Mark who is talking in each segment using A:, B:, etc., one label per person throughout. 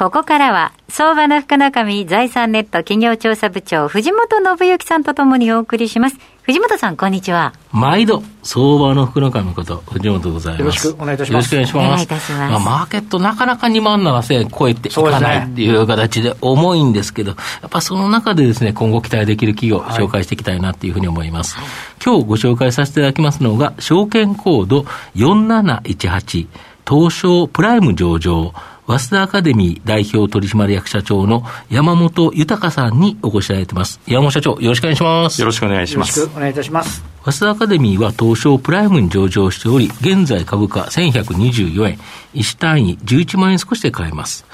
A: ここからは相場の福中身財産ネット企業調査部長藤本信之さんとともにお送りします藤本さん、こんにちは。
B: 毎度、相場の福の神こと、藤本でございます。よろ
C: しくお願いいたします。
B: よろしくお願いします。まあ、マーケットなかなか2万7000円超えていかないっていう形で重いんですけど、やっぱその中でですね、今後期待できる企業、紹介していきたいなっていうふうに思います。はい、今日ご紹介させていただきますのが、証券コード4718、東証プライム上場、早稲田アカデミー代表取締役社長の山本豊さんにお越しいただいてます。山本社長、よろしくお願いします。
C: よろしくお願いします。
D: よろしくお願いいたします。
B: 早稲田アカデミーは東証プライムに上場しており、現在株価1124円、1単位11万円少しで買えます。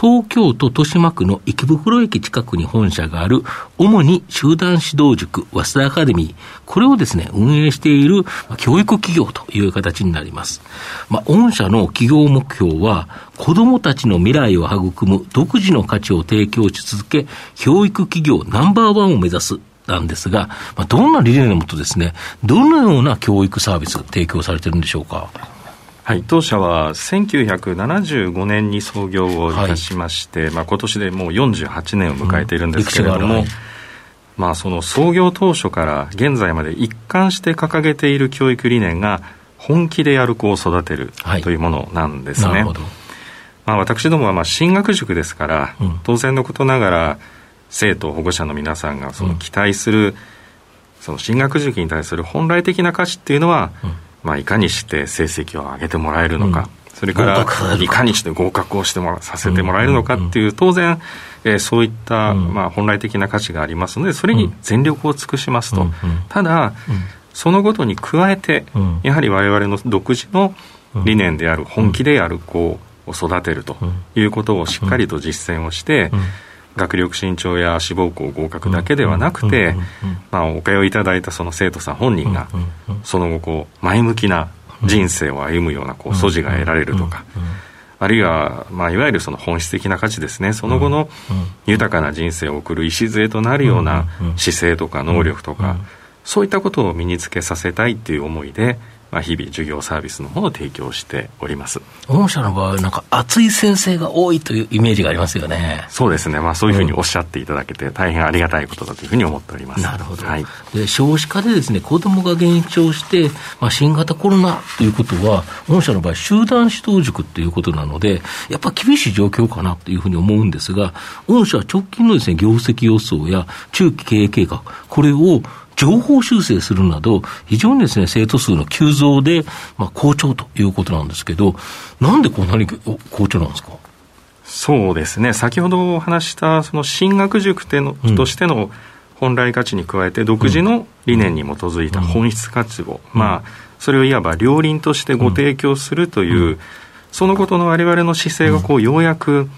B: 東京都豊島区の池袋駅近くに本社がある、主に集団指導塾、早稲田アカデミー、これをですね、運営している教育企業という形になります。まあ、御社の企業目標は、子供たちの未来を育む独自の価値を提供し続け、教育企業ナンバーワンを目指すなんですが、まあ、どんな理念のもとですね、どのような教育サービスが提供されてるんでしょうか？
C: はい、当社は1975年に創業をいたしまして、はい、まあ、今年でもう48年を迎えているんですけれども、うん、まあ、その創業当初から現在まで一貫して掲げている教育理念が本気でやる子を育てるというものなんですね。はい、まあ、私どもはまあ進学塾ですから、うん、当然のことながら生徒保護者の皆さんがその期待する、うん、その進学塾に対する本来的な価値っていうのは、まあ、いかにして成績を上げてもらえるのか、うん、それからいかにして合格をしてもさせてもらえるのかっていう、当然、えー、そういった、まあ、本来的な価値がありますので、それに全力を尽くしますと。ただ、そのことに加えて、やはり我々の独自の理念である本気でやる子を育てるということをしっかりと実践をして、学力身長や志望校合格だけではなくて、まあ、お通いいただいたその生徒さん本人が、その後こう、前向きな人生を歩むようなこう素地が得られるとか、あるいは、まあ、いわゆるその本質的な価値ですね、その後の豊かな人生を送る礎となるような姿勢とか能力とか、そういったことを身につけさせたいっていう思いで、まあ、日々授業サービスの方を提供しております。
B: 御社の場合なんか熱い先生が多いというイメージがありますよね。
C: そうですね、まあ、そういうふうにおっしゃっていただけて、大変ありがたいことだというふうに思っております、
B: なるほど、はい、で少子化でですね子どもが減少して、まあ、新型コロナということは御社の場合集団指導塾ということなのでやっぱ厳しい状況かなというふうに思うんですが御社は直近のですね業績予想や中期経営計画これを情報修正するなど、非常にですね、生徒数の急増で、まあ、好調ということなんですけど、なんでこんなに好調なんですか？
C: そうですね、先ほどお話したその進学塾の、うん、としての本来価値に加えて、独自の理念に基づいた本質価値を、うん、まあ、それをいわば両輪としてご提供するという、うん、そのことの我々の姿勢がこうようやく、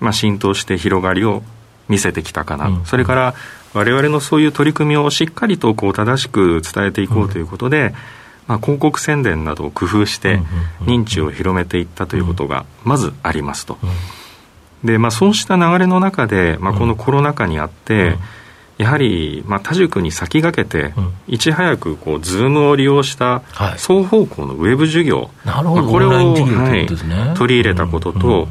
C: まあ、浸透して広がりを見せてきたかな、それから我々のそういう取り組みをしっかりとこう正しく伝えていこうということで、まあ、広告宣伝などを工夫して認知を広めていったということがまずありますと。で、まあ、そうした流れの中で、まあ、このコロナ禍にあって、やはり、まあ、他塾に先駆けて、いち早くこう、 Zoom を利用した双方向のウェブ授業、
B: まあ、こ
C: れを、はい、取り入れたことと、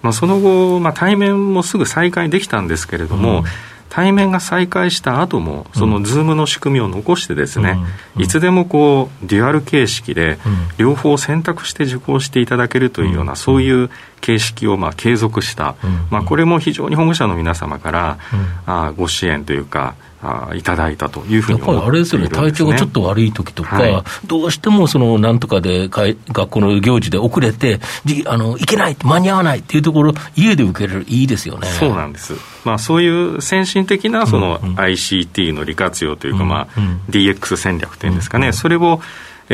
C: まあ、その後、まあ、対面もすぐ再開できたんですけれども、対面が再開した後も、その Zoom の仕組みを残してですね、いつでもこう、デュアル形式で、両方選択して受講していただけるというような、そういう形式をまあ継続した、まあ、これも非常に保護者の皆様から、あご支援というか、あいただいたというふうにね、やっぱりあれですよね、
B: 体調がちょっと悪い時とか、はい、どうしてもそのなんとかで学校の行事で遅れて、あの行けない、間に合わないっていうところ、家で受けれる、いいですよね。
C: そうなんです、まあ、そういう先進的なその ICT の利活用というか、まあ、DX 戦略というんですかね、それを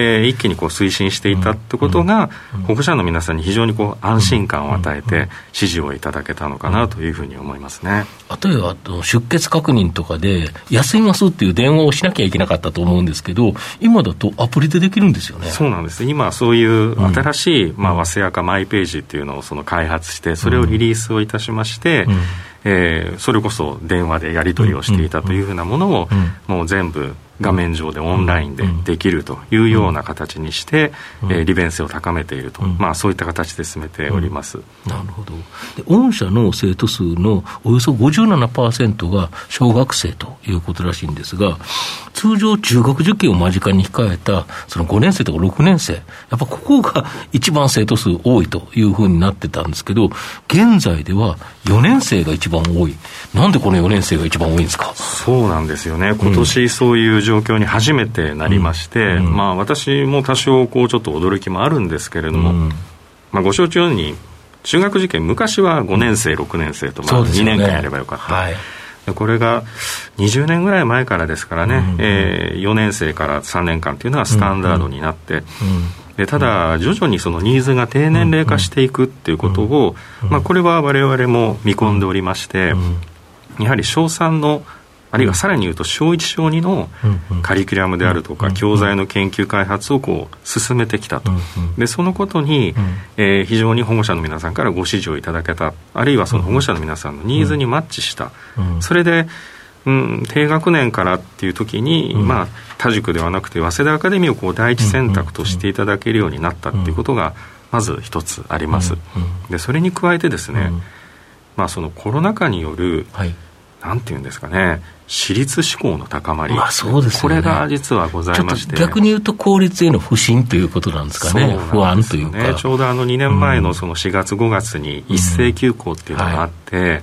C: えー、一気にこう推進していたってことが、保護者の皆さんに非常にこう安心感を与えて、支持をいただけたのかなというふうに思いますね。
B: 例えば、出欠確認とかで、休みますっていう電話をしなきゃいけなかったと思うんですけど、今だとアプリでできるんですよね。
C: そうなんです。今、そういう新しい、まあ、早稲かマイページっていうのをその開発して、それをリリースをいたしまして、えー、それこそ電話でやり取りをしていたというふうなものを、もう全部画面上でオンラインでできるというような形にして、え利便性を高めていると、まあ、そういった形で進めております、
B: なるほど。で、御社の生徒数のおよそ57%が小学生ということらしいんですが、通常、中学受験を間近に控えたその5年生とか6年生、やっぱここが一番生徒数多いというふうになってたんですけど、現在では4年生が一番多い、なんでこの4年生が一番多いんですか？
C: そうなんですよね、今年そういう状況に初めてなりまして、うん、まあ、私も多少こうちょっと驚きもあるんですけれども、うん、まあ、ご承知のように、中学受験、昔は5年生、6年生と、まあ、2年間やればよかった。はい。これが20年ぐらい前からですからね、うんえー、4年生から3年間というのはスタンダードになって、うんでただ、徐々にそのニーズが低年齢化していくっていうことを、まあ、これはわれわれも見込んでおりまして、やはり小3のあるいはさらに言うと小1小2のカリキュラムであるとか教材の研究開発をこう進めてきたと。でそのことに、えー、非常に保護者の皆さんからご支持をいただけた。あるいはその保護者の皆さんのニーズにマッチした。それでうん、低学年からっていう時に、うん、まあ、他塾ではなくて早稲田アカデミーをこう第一選択としていただけるようになったっていうことがまず一つあります。でそれに加えてですね、まあ、そのコロナ禍による、はい、なんていうんですかね私立志向の高まり、
B: まあそうです、ね、
C: これが実はございまして。
B: 逆に言うと公立への不信ということなんですかね、不安というか。
C: ちょうどあの2年前のその4月、5月に一斉休校っていうのがあって、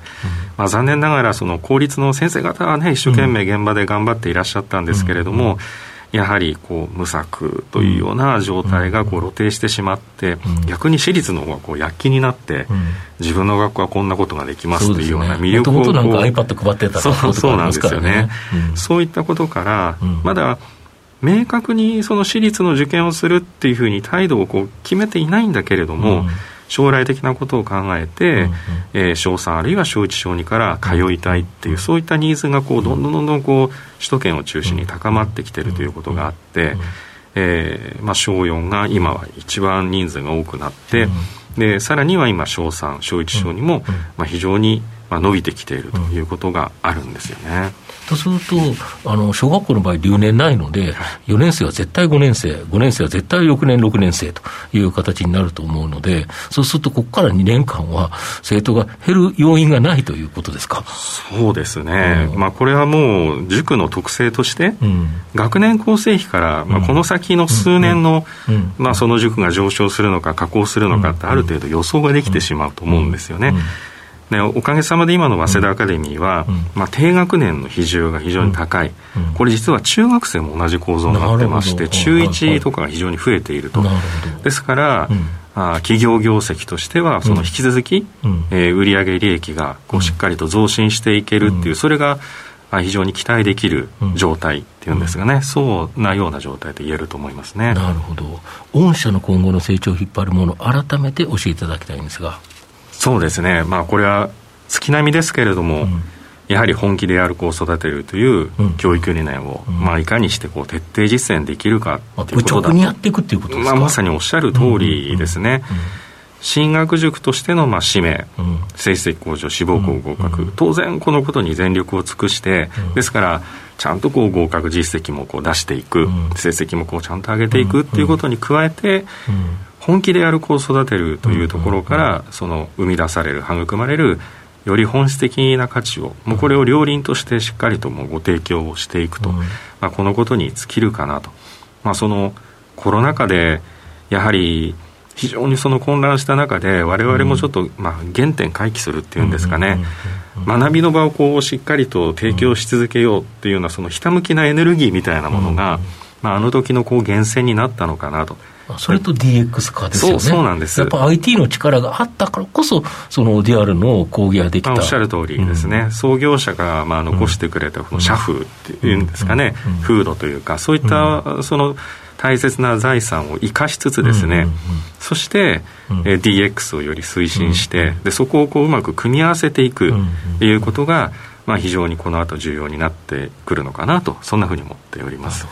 C: まあ、残念ながらその公立の先生方はね、一生懸命現場で頑張っていらっしゃったんですけれども、うん。うんやはりこう無策というような状態がこう露呈してしまって、逆に私立の方がこう躍起になって、自分の学校はこんなことができますというような魅力を
B: こう、ね、iPad 配ってた
C: そうそうなんですよね、そういったことから、まだ明確にその私立の受験をするっていうふうに態度をこう決めていないんだけれども、将来的なことを考えて、うんうん、えー、小3あるいは小1小2から通いたいっていう、そういったニーズがこうどんどんどんどんこう首都圏を中心に高まってきてるということがあって、えーまあ、小4が今は一番人数が多くなって、でさらには今小3小1小2も、まあ、非常にまあ伸びてきているということがあるんですよね。
B: とすると、あの小学校の場合、留年ないので、4年生は絶対5年生、5年生は絶対6年、6年生という形になると思うので、そうすると、ここから2年間は、生徒が減る要因がないということですか？
C: そうですね、うん、まあ、これはもう、塾の特性として、うん、学年構成比から、まあ、この先の数年の、まあ、その塾が上昇するのか、下降するのかって、ある程度予想ができてしまうと思うんですよね。でおかげさまで今の早稲田アカデミーは、うん、まあ、低学年の比重が非常に高い、うん、これ実は中学生も同じ構造になってまして中1とかが非常に増えていると。ですから、あ企業業績としてはその引き続き、うん、えー、売上利益がこうしっかりと増進していけるっていう、それが非常に期待できる状態っていうんですがね、うん、そうなような状態で言えると思いますね
B: なるほど、御社の今後の成長を引っ張るもの、改めて教えていただきたいんですが。
C: そうですね、まあ、これは月並みですけれども、うん、やはり本気でやる子を育てるという教育理念を、うん、まあ、いかにしてこう徹底実践できるか
B: っていうことにやっていくっていうことですか、
C: まあ、まさにおっしゃる通りですね。進学塾としてのまあ使命、うん、成績向上、志望校合格、うん、当然このことに全力を尽くして、うん、ですから、ちゃんとこう合格実績もこう出していく、成績もこうちゃんと上げていくっていうことに加えて、本気でやる子を育てるというところから、その生み出される育まれるより本質的な価値をもうこれを両輪としてしっかりともご提供をしていくと、まあ、このことに尽きるかなと、まあ、そのコロナ禍でやはり非常にその混乱した中で我々もちょっと、まあ、原点回帰するっていうんですかね、学びの場をこうしっかりと提供し続けようっていうようなそのひたむきなエネルギーみたいなものが、まあ、あの時のこう源泉になったのかなと。
B: それと DX 化ですよね。
C: そうなんです。
B: やっぱ IT の力があったからこそ、その DR の講義ができた。
C: おっしゃる通りですね。うん、創業者がまあ残してくれたこの社風っていうんですかね、風土というか、そういったその大切な財産を生かしつつですね、うん。うん。うん、そして、うん、え DX をより推進して、うん。うん、でそこをこううまく組み合わせていくっていうことが、まあ、非常にこの後重要になってくるのかなとそんなふうに思っております。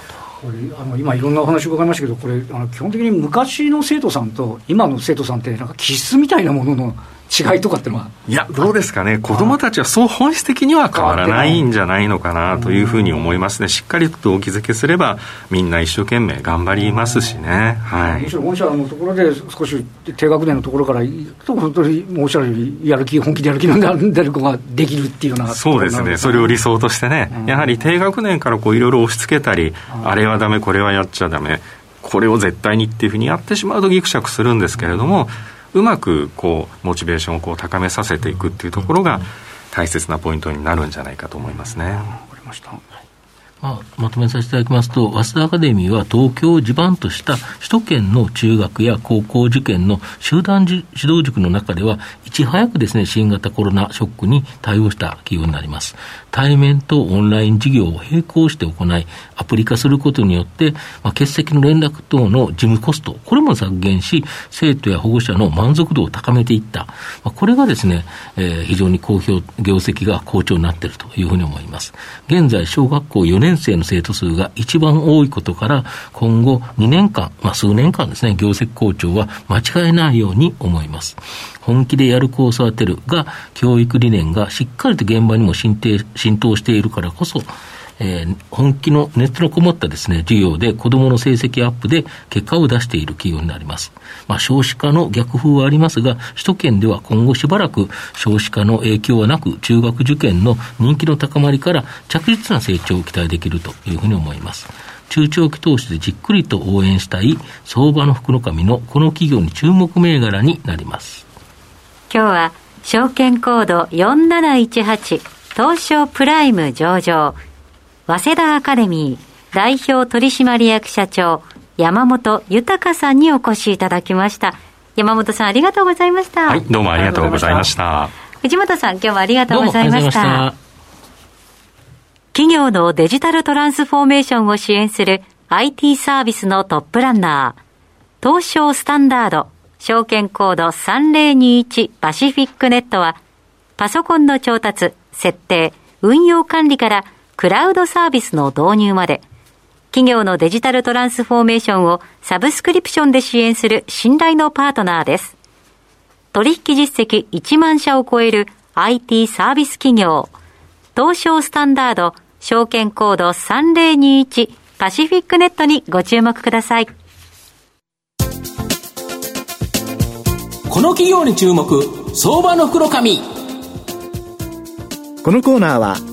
D: これあの今いろんなお話伺いましたけどこれあの基本的に昔の生徒さんと今の生徒さんってなんか気質みたいなものの違いとかってのは？
C: いやどうですかね。子どもたちはそう本質的には変わらないんじゃないのかなというふうに思いますね。しっかりと動機づけすればみんな一生懸命頑張りますしね、はい、
D: むしろ御社のところで少し低学年のところからと本当におっしゃるようにやる気本気でやる気なんでる子ができるっていうような。
C: そうですね。それを理想としてね、うん、やはり低学年からこういろいろ押し付けたり、うん、あれはダメこれはやっちゃダメこれを絶対にっていうふうにやってしまうとぎくしゃくするんですけれども、うまくこうモチベーションをこう高めさせていくっていうところが大切なポイントになるんじゃないかと思いますね。わかりました
B: まあ、まとめさせていただきますと、早稲田アカデミーは東京を地盤とした首都圏の中学や高校受験の集団指導塾の中では、いち早くですね、新型コロナショックに対応した企業になります。対面とオンライン授業を並行して行い、アプリ化することによって、まあ、欠席の連絡等の事務コスト、これも削減し、生徒や保護者の満足度を高めていった。まあ、これがですね、えー、非常に好評、業績が好調になっているというふうに思います。現在、小学校4年生の生徒数が一番多いことから、今後2年間、まあ、数年間ですね、業績好調は間違えないように思います。本気でやる子を育てるが、教育理念がしっかりと現場にも浸透しているからこそ、えー、本気の熱のこもったですね、授業で子供の成績アップで結果を出している企業になります。まあ、少子化の逆風はありますが、首都圏では今後しばらく少子化の影響はなく、中学受験の人気の高まりから着実な成長を期待できるというふうに思います。中長期投資でじっくりと応援したい相場の福の神のこの企業に注目銘柄になります。
A: 今日は証券コード4718東証プライム上場早稲田アカデミー代表取締役社長山本豊さんにお越しいただきました。山本さんありがとうございました。
C: はいどうもありがとうございました。
A: 藤本さん今日はありがとうございました。企業のデジタルトランスフォーメーションを支援する IT サービスのトップランナー。東証スタンダード証券コード3021パシフィックネットは、パソコンの調達、設定、運用管理からクラウドサービスの導入まで、企業のデジタルトランスフォーメーションをサブスクリプションで支援する信頼のパートナーです。取引実績1万社を超える IT サービス企業、東証スタンダード証券コード3021パシフィックネットにご注目ください。
E: この企業に注目相場の袋紙
F: このコーナーは